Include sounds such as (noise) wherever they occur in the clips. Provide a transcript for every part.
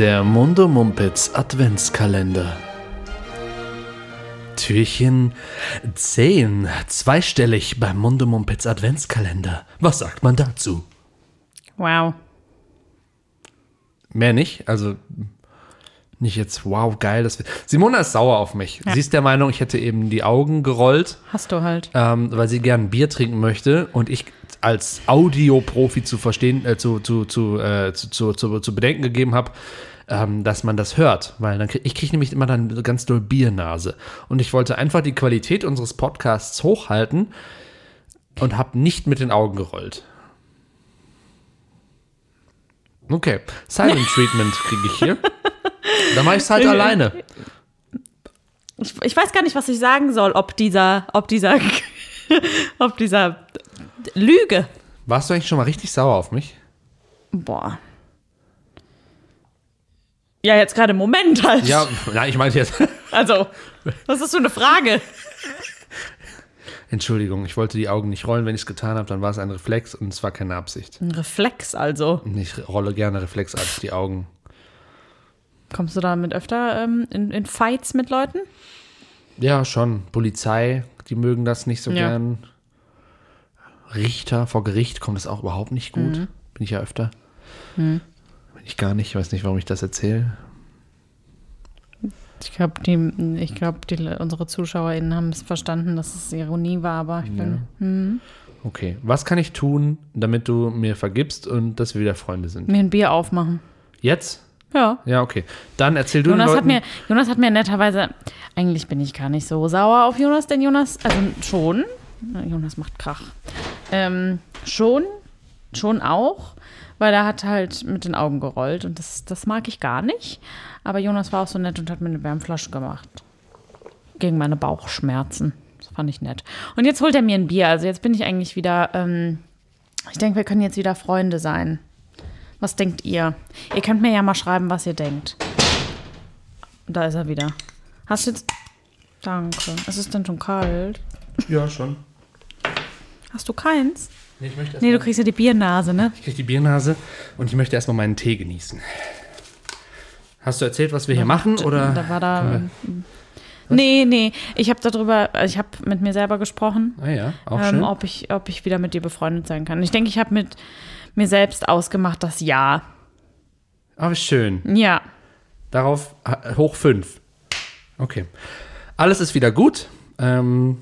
Der Mundo Mumpitz Adventskalender. Türchen 10, zweistellig beim Mundo Mumpitz Adventskalender. Was sagt man dazu? Wow. Mehr nicht, also nicht jetzt, wow, geil. Das Simona ist sauer auf mich. Ja. Sie ist der Meinung, ich hätte eben die Augen gerollt, Hast du halt. ähm, weil sie gern Bier trinken möchte und ich als Audioprofi zu verstehen, äh, zu, zu, zu, äh, zu, zu, zu, zu bedenken gegeben habe, ähm, dass man das hört, weil dann krieg, ich kriege nämlich immer dann ganz doll Biernase und ich wollte einfach die Qualität unseres Podcasts hochhalten und habe nicht mit den Augen gerollt. Okay, Silent (laughs) Treatment kriege ich hier. Dann mache ich es halt alleine. Ich, ich weiß gar nicht, was ich sagen soll, ob dieser, ob dieser, (laughs) ob dieser Lüge. Warst du eigentlich schon mal richtig sauer auf mich? Boah. Ja, jetzt gerade im Moment halt. Ja, nein, ich meinte jetzt. (laughs) Also, was ist so eine Frage? Entschuldigung, ich wollte die Augen nicht rollen. Wenn ich es getan habe, dann war es ein Reflex und es war keine Absicht. Ein Reflex also. Ich rolle gerne reflexartig die Augen. Kommst du damit öfter ähm, in, in Fights mit Leuten? Ja, schon. Polizei, die mögen das nicht so Ja. gern. Richter vor Gericht kommt das auch überhaupt nicht gut. Mhm. Bin ich ja öfter. Bin ich gar nicht. Ich weiß nicht, warum ich das erzähle. Ich glaube, die, ich glaub, die, unsere ZuschauerInnen haben es verstanden, dass es Ironie war, aber ich bin Okay. Was kann ich tun, damit du mir vergibst und dass wir wieder Freunde sind? mir ein Bier aufmachen. Jetzt? Ja. Ja, okay. Dann erzähl du Jonas den hat, Leuten. mir, Jonas hat mir netterweise, eigentlich bin ich gar nicht so sauer auf Jonas, denn Jonas, also schon, Na, Jonas macht Krach, ähm, schon, schon auch, weil er hat halt mit den Augen gerollt und das, das mag ich gar nicht. Aber Jonas war auch so nett und hat mir eine Wärmflasche gemacht. Gegen meine Bauchschmerzen. Das fand ich nett. Und jetzt holt er mir ein Bier. Also jetzt bin ich eigentlich wieder, ähm, ich denke, wir können jetzt wieder Freunde sein. Was denkt ihr? Ihr könnt mir ja mal schreiben, was ihr denkt. Da ist er wieder. Hast du jetzt. Danke. Es ist denn schon kalt. ja, schon. Hast du keins? Nee, ich möchte erst Nee, du kriegst ja die Biernase, ne? Ich kriege die Biernase und ich möchte erstmal meinen Tee genießen. Hast du erzählt, was wir hier machen? Oder? Da war da. können Nee, nee. Ich habe darüber, ich habe mit mir selber gesprochen, Ah ja, auch ähm, schön. ob, ich, ob ich wieder mit dir befreundet sein kann. Ich denke, ich habe mit mir selbst ausgemacht, das Ja. Aber schön. Ja. Darauf hoch fünf. Okay. Alles ist wieder gut. Ähm,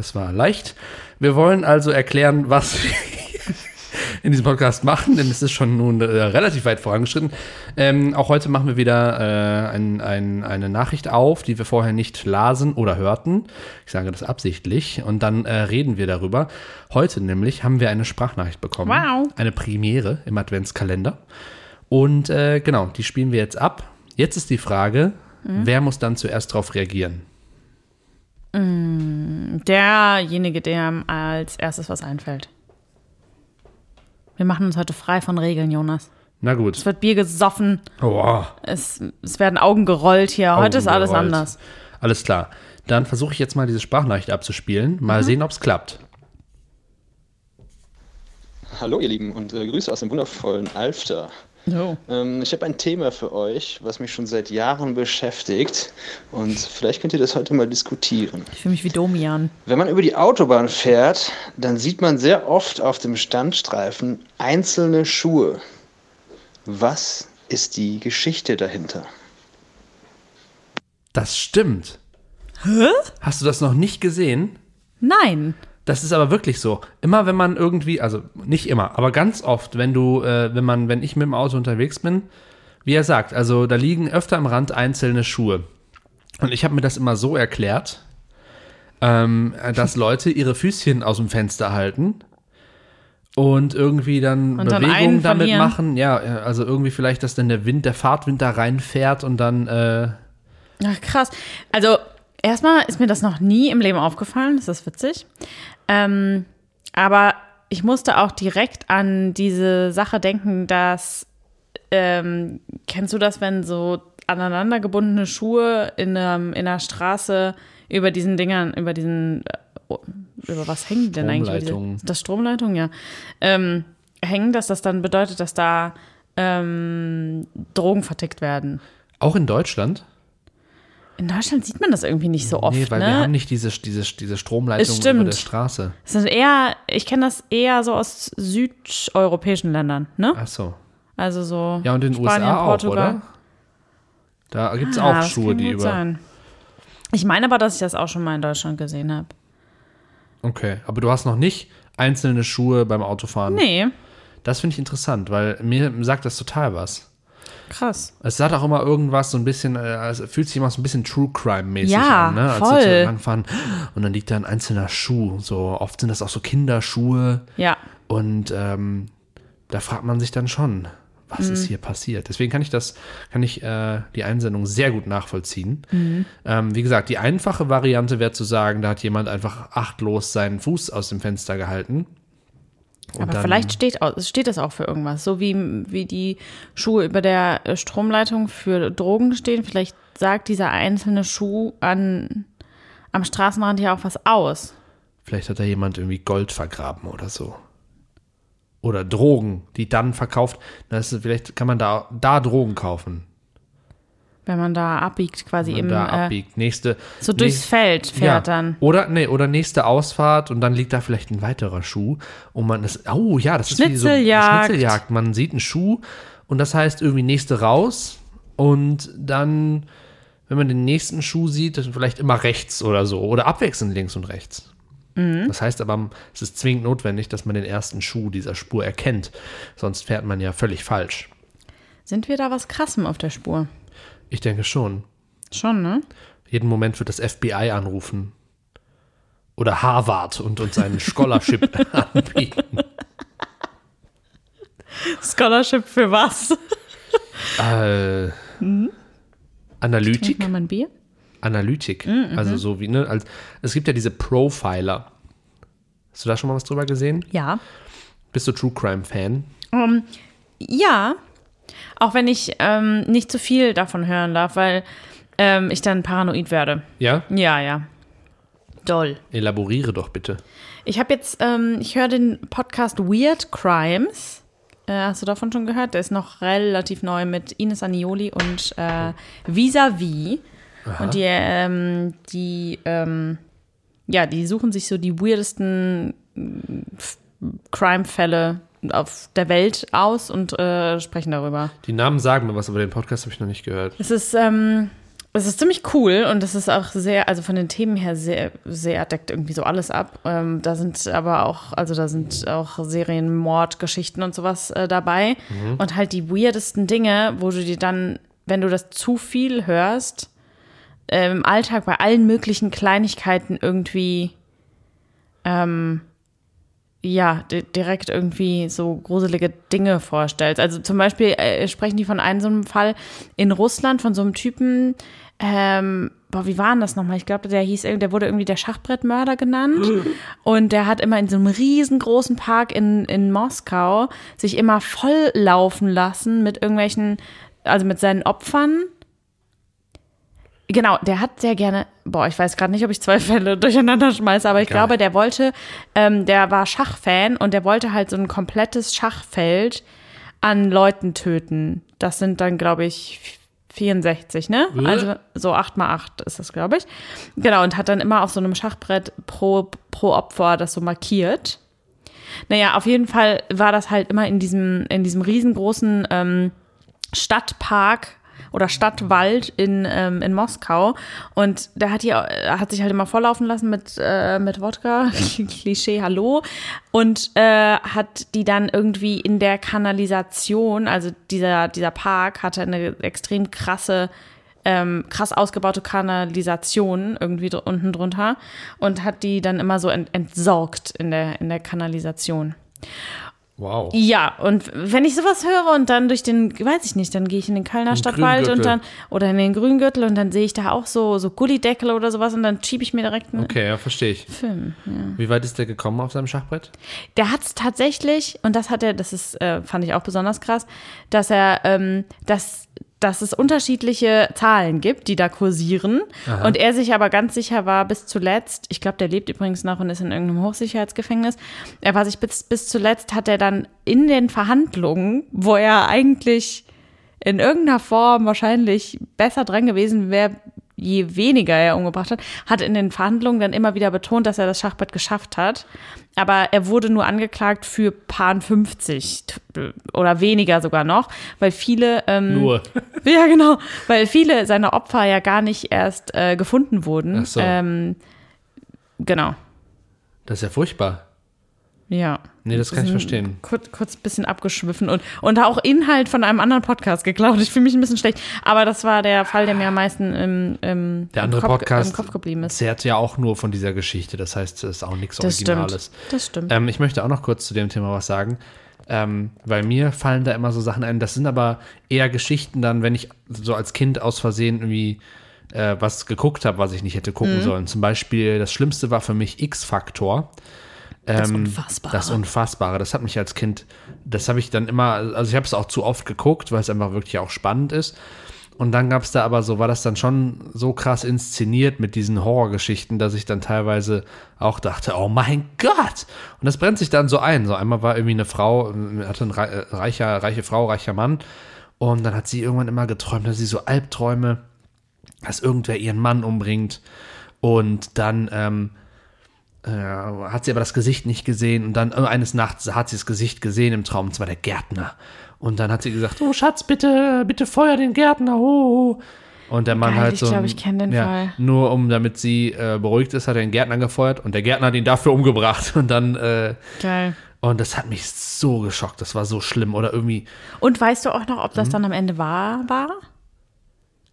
das war leicht. Wir wollen also erklären, was wir (laughs) in diesem Podcast machen, denn es ist schon nun äh, relativ weit vorangeschritten. Ähm, auch heute machen wir wieder äh, ein, ein, eine Nachricht auf, die wir vorher nicht lasen oder hörten. Ich sage das absichtlich. Und dann äh, reden wir darüber. Heute nämlich haben wir eine Sprachnachricht bekommen. Wow. Eine Premiere im Adventskalender. Und äh, genau, die spielen wir jetzt ab. Jetzt ist die Frage, wer muss dann zuerst darauf reagieren? Derjenige, der als erstes was einfällt. Wir machen uns heute frei von Regeln, Jonas. Na Es gut. wird Bier gesoffen, Oh, es, es werden Augen gerollt hier. Heute ist alles Augen gerollt. anders. Alles klar. Dann versuche ich jetzt mal diese Sprachnachricht abzuspielen. Mal sehen, ob es klappt. Hallo ihr Lieben und äh, Grüße aus dem wundervollen Alfter. So. Ähm, ich habe ein Thema für euch, was mich schon seit Jahren beschäftigt und vielleicht könnt ihr das heute mal diskutieren. Ich fühle mich wie Domian. Wenn man über die Autobahn fährt, dann sieht man sehr oft auf dem Standstreifen einzelne Schuhe. Was ist die Geschichte dahinter? Das stimmt. Hä? Hast du das noch nicht gesehen? Nein. Das ist aber wirklich so. Immer wenn man irgendwie, also nicht immer, aber ganz oft, wenn du, äh, wenn man, wenn ich mit dem Auto unterwegs bin, wie er sagt, also da liegen öfter am Rand einzelne Schuhe. Und ich habe mir das immer so erklärt, ähm, dass Leute ihre Füßchen aus dem Fenster halten und irgendwie dann Und dann Bewegungen damit verlieren. machen. Ja, äh, also irgendwie vielleicht, dass dann der Wind, der Fahrtwind da reinfährt und dann, äh, Ach, krass. Also, erstmal ist mir das noch nie im Leben aufgefallen. Das ist witzig. Ähm, aber ich musste auch direkt an diese Sache denken, dass, ähm, kennst du das, wenn so aneinander gebundene Schuhe in, einem, in einer Straße über diesen Dingern, über diesen, äh, über was hängen die denn eigentlich? Diese, das Stromleitung, ja. Ähm, hängen, dass das dann bedeutet, dass da ähm, Drogen vertickt werden. Auch in Deutschland? In Deutschland sieht man das irgendwie nicht so oft, nee, weil ne? wir haben nicht diese, diese, diese Stromleitung Es über der Straße. Das sind eher, ich kenne das eher so aus südeuropäischen Ländern, ne? Ach so. Also so Ja, und in den Spanien, USA auch, Portugal. oder? Da gibt es Ah, auch das Schuhe, kann die gut über. Sein. Ich meine aber, dass ich das auch schon mal in Deutschland gesehen habe. Okay, aber du hast noch nicht einzelne Schuhe beim Autofahren. Nee, Das finde ich interessant, weil mir sagt das total was. Krass. Es sagt auch immer irgendwas so ein bisschen, äh, es fühlt sich immer so ein bisschen True Crime-mäßig Ja, an, ne? Als voll. wir langfahren und dann liegt da ein einzelner Schuh. So oft sind das auch so Kinderschuhe Ja, und ähm, da fragt man sich dann schon, was Mhm. ist hier passiert? Deswegen kann ich das, kann ich äh, die Einsendung sehr gut nachvollziehen. Mhm. Ähm, wie gesagt, die einfache Variante wäre zu sagen, da hat jemand einfach achtlos seinen Fuß aus dem Fenster gehalten. Und aber vielleicht steht, steht das auch für irgendwas. So wie, wie die Schuhe über der Stromleitung für Drogen stehen. Vielleicht sagt dieser einzelne Schuh an, am Straßenrand ja auch was aus. Vielleicht hat da jemand irgendwie Gold vergraben oder so. Oder Drogen, die dann verkauft. Das ist, vielleicht kann man da, da Drogen kaufen. Wenn man da abbiegt, quasi Wenn im, man da äh, abbiegt. Nächste. so durchs nächst- Feld fährt dann. Oder, nee, oder nächste Ausfahrt und dann liegt da vielleicht ein weiterer Schuh. Und man ist, oh ja, das ist wie so Schnitzeljagd. Schnitzeljagd. Man sieht einen Schuh und das heißt irgendwie nächste raus und dann, wenn man den nächsten Schuh sieht, dann vielleicht immer rechts oder so. Oder abwechselnd links und rechts. Mhm. Das heißt aber, es ist zwingend notwendig, dass man den ersten Schuh dieser Spur erkennt. Sonst fährt man ja völlig falsch. Sind wir da was Krassem auf der Spur? Ich denke schon. Schon, ne? Jeden Moment wird das FBI anrufen. Oder Harvard und uns einen Scholarship (laughs) anbieten. Scholarship für was? Äh, Analytik. Mal mein Bier? Analytik. Also so wie, ne? Als, es gibt ja diese Profiler. Hast du da schon mal was drüber gesehen? Ja. Bist du True Crime Fan? Ja. Auch wenn ich ähm, nicht zu viel davon hören darf, weil ähm, ich dann paranoid werde. Ja? Ja, ja. Doll. Elaboriere doch bitte. Ich habe jetzt, ähm, ich höre den Podcast Weird Crimes. Äh, hast du davon schon gehört? Der ist noch relativ neu mit Ines Anioli und äh, Vis-a-vis. Und die, ähm, die, ähm, ja, die suchen sich so die weirdesten mm, Crime-Fälle auf der Welt aus und äh, sprechen darüber. Die Namen sagen mir was, aber den Podcast habe ich noch nicht gehört. Es ist, ähm, es ist ziemlich cool und es ist auch sehr, also von den Themen her sehr, sehr deckt irgendwie so alles ab. Ähm, da sind aber auch, also da sind auch Serienmordgeschichten und sowas äh, dabei und halt die weirdesten Dinge, wo du dir dann, wenn du das zu viel hörst, äh, im Alltag bei allen möglichen Kleinigkeiten irgendwie ähm, ja, di- direkt irgendwie so gruselige Dinge vorstellst. Also zum Beispiel äh, sprechen die von einem so einem Fall in Russland von so einem Typen, ähm, boah, wie war denn das nochmal? Ich glaube, der hieß, der wurde irgendwie der Schachbrettmörder genannt. (laughs) Und der hat immer in so einem riesengroßen Park in, in Moskau sich immer voll laufen lassen mit irgendwelchen, also mit seinen Opfern. Genau, der hat sehr gerne, boah, ich weiß gerade nicht, ob ich zwei (laughs) Fälle durcheinander schmeiße, aber ich Geil. glaube, der wollte, ähm, der war Schachfan und der wollte halt so ein komplettes Schachfeld an Leuten töten. Das sind dann, glaube ich, 64, ne? Äh? Also so 8 mal 8 ist das, glaube ich. Genau, und hat dann immer auf so einem Schachbrett pro, pro Opfer das so markiert. Naja, auf jeden Fall war das halt immer in diesem, in diesem riesengroßen ähm, Stadtpark oder Stadtwald in, ähm, in Moskau. Und der hat, hat sich halt immer volllaufen lassen mit, äh, mit Wodka, (laughs) Klischee, hallo. Und äh, hat die dann irgendwie in der Kanalisation, also dieser, dieser Park hatte eine extrem krasse ähm, krass ausgebaute Kanalisation irgendwie dr unten drunter und hat die dann immer so ent entsorgt in der, in der Kanalisation. Wow. Ja, und wenn ich sowas höre und dann durch den, weiß ich nicht, dann gehe ich in den Kölner Stadtwald und dann, oder in den Grüngürtel und dann sehe ich da auch so, so Gullideckel oder sowas und dann schiebe ich mir direkt einen Okay, ja, verstehe ich. Film. Ja. Wie weit ist der gekommen auf seinem Schachbrett? Der hat es tatsächlich, und das hat er, das ist, äh, fand ich auch besonders krass, dass er, ähm, dass dass es unterschiedliche Zahlen gibt, die da kursieren. Und er sich aber ganz sicher war bis zuletzt, ich glaube, der lebt übrigens noch und ist in irgendeinem Hochsicherheitsgefängnis. Er war sich bis, bis zuletzt, hat er dann in den Verhandlungen, wo er eigentlich in irgendeiner Form wahrscheinlich besser dran gewesen wäre, je weniger er umgebracht hat, hat in den Verhandlungen dann immer wieder betont, dass er das Schachbrett geschafft hat. Aber er wurde nur angeklagt für Paar 50 t- oder weniger sogar noch, weil viele ähm, Nur. (laughs) ja, genau. Weil viele seiner Opfer ja gar nicht erst äh, gefunden wurden. Ach so. Ähm, genau. Das ist ja furchtbar. Ja. Nee, das kann ich verstehen. Kurz, kurz ein bisschen abgeschwiffen und, und auch Inhalt von einem anderen Podcast geklaut. Ich fühle mich ein bisschen schlecht. Aber das war der Fall, der mir am meisten im, im, Der andere im, Kopf, Podcast im Kopf geblieben ist. zehrt ja auch nur von dieser Geschichte. Das heißt, es ist auch nichts Das Originales. stimmt. Das stimmt. Ähm, ich möchte auch noch kurz zu dem Thema was sagen. Ähm, weil mir fallen da immer so Sachen ein. Das sind aber eher Geschichten dann, wenn ich so als Kind aus Versehen irgendwie äh, was geguckt habe, was ich nicht hätte Mhm. gucken sollen. Zum Beispiel, das Schlimmste war für mich X-Faktor. Das Ähm, Unfassbare. Das Unfassbare. Das hat mich als Kind, das habe ich dann immer, also ich habe es auch zu oft geguckt, weil es einfach wirklich auch spannend ist. Und dann gab es da aber so, war das dann schon so krass inszeniert mit diesen Horrorgeschichten, dass ich dann teilweise auch dachte, oh mein Gott! Und das brennt sich dann so ein. So einmal war irgendwie eine Frau, äh, hatte ein rei- äh, reicher, reiche Frau, reicher Mann. Und dann hat sie irgendwann immer geträumt, dass sie so Albträume, dass irgendwer ihren Mann umbringt. Und dann ähm, äh, hat sie aber das Gesicht nicht gesehen und dann äh, eines Nachts hat sie das Gesicht gesehen im Traum, und zwar der Gärtner. Und dann hat sie gesagt, oh Schatz, bitte, bitte feuer den Gärtner. Oh. oh. Und der Mann Geil, halt ich so. glaub, ein- ich kenn den ja, Fall. Nur um, damit sie äh, beruhigt ist, hat er den Gärtner gefeuert und der Gärtner hat ihn dafür umgebracht. (laughs) Und dann, äh, Geil. und das hat mich so geschockt, das war so schlimm. Oder irgendwie, Und weißt du auch noch, ob das Mhm. dann am Ende wahr war?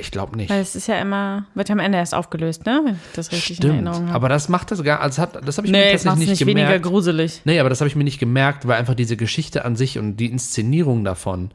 Ich glaube nicht. Weil es ist ja immer, wird ja am Ende erst aufgelöst, ne? Wenn ich das richtig in Stimmt. Erinnerung habe. Aber das macht das gar, also hat, das habe ich mir Nee, macht tatsächlich nicht nicht weniger gemerkt. gruselig. Nee, aber das habe ich mir nicht gemerkt, weil einfach diese Geschichte an sich und die Inszenierung davon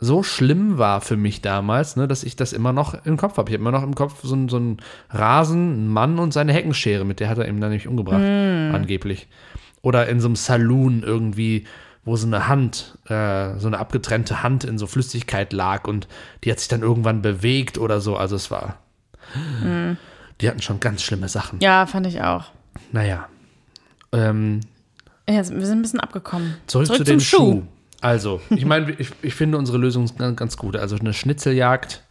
so schlimm war für mich damals, ne, dass ich das immer noch im Kopf habe. Ich habe immer noch im Kopf so, ein- so einen Rasen, einen Mann und seine Heckenschere, mit der hat er ihn dann nämlich umgebracht, angeblich. Oder in so einem Saloon irgendwie, wo so eine Hand, äh, so eine abgetrennte Hand in so Flüssigkeit lag und die hat sich dann irgendwann bewegt oder so. Also es war. Die hatten schon ganz schlimme Sachen. Ja, fand ich auch. Naja. Ähm, Ja, wir sind ein bisschen abgekommen. Zurück, zu zum dem Schuh. Also, ich meine, ich, ich finde unsere Lösung ganz, ganz gut. Also eine Schnitzeljagd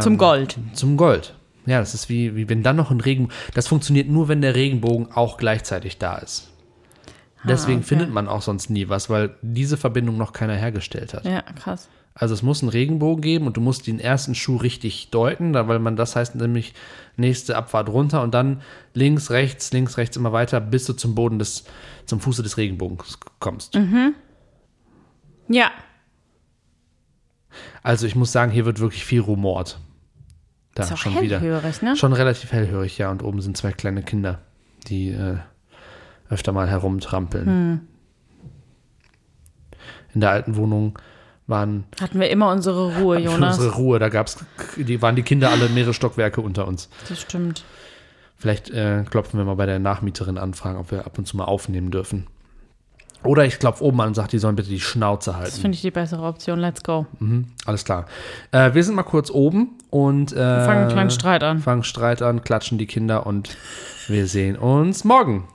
Zum Gold. zum Gold. Ja, das ist wie, wie wenn dann noch ein Regenbogen. Das funktioniert nur, wenn der Regenbogen auch gleichzeitig da ist. Deswegen okay. findet man auch sonst nie was, weil diese Verbindung noch keiner hergestellt hat. Ja, krass. Also es muss einen Regenbogen geben und du musst den ersten Schuh richtig deuten, weil man das heißt nämlich nächste Abfahrt runter und dann links, rechts, links, rechts immer weiter, bis du zum Boden des, zum Fuße des Regenbogens kommst. Ja, Also ich muss sagen, hier wird wirklich viel rumort. Da ist schon wieder. hellhörig, ne? Schon relativ hellhörig, ja. Und oben sind zwei kleine Kinder, die äh, öfter mal herumtrampeln. Hm. In der alten Wohnung waren Hatten wir immer unsere Ruhe, Jonas. unsere Ruhe, da gab's, die waren die Kinder alle mehrere Stockwerke unter uns. Das stimmt. Vielleicht äh, klopfen wir mal bei der Nachmieterin an, fragen, ob wir ab und zu mal aufnehmen dürfen. Oder ich klopfe oben an und sage, die sollen bitte die Schnauze halten. Das finde ich die bessere Option. Let's go. Mhm, alles klar. Äh, wir sind mal kurz oben und äh, Fangen einen kleinen Streit an. fangen Streit an, klatschen die Kinder und wir sehen uns morgen.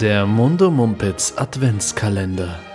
Der Mundo Mumpitz Adventskalender.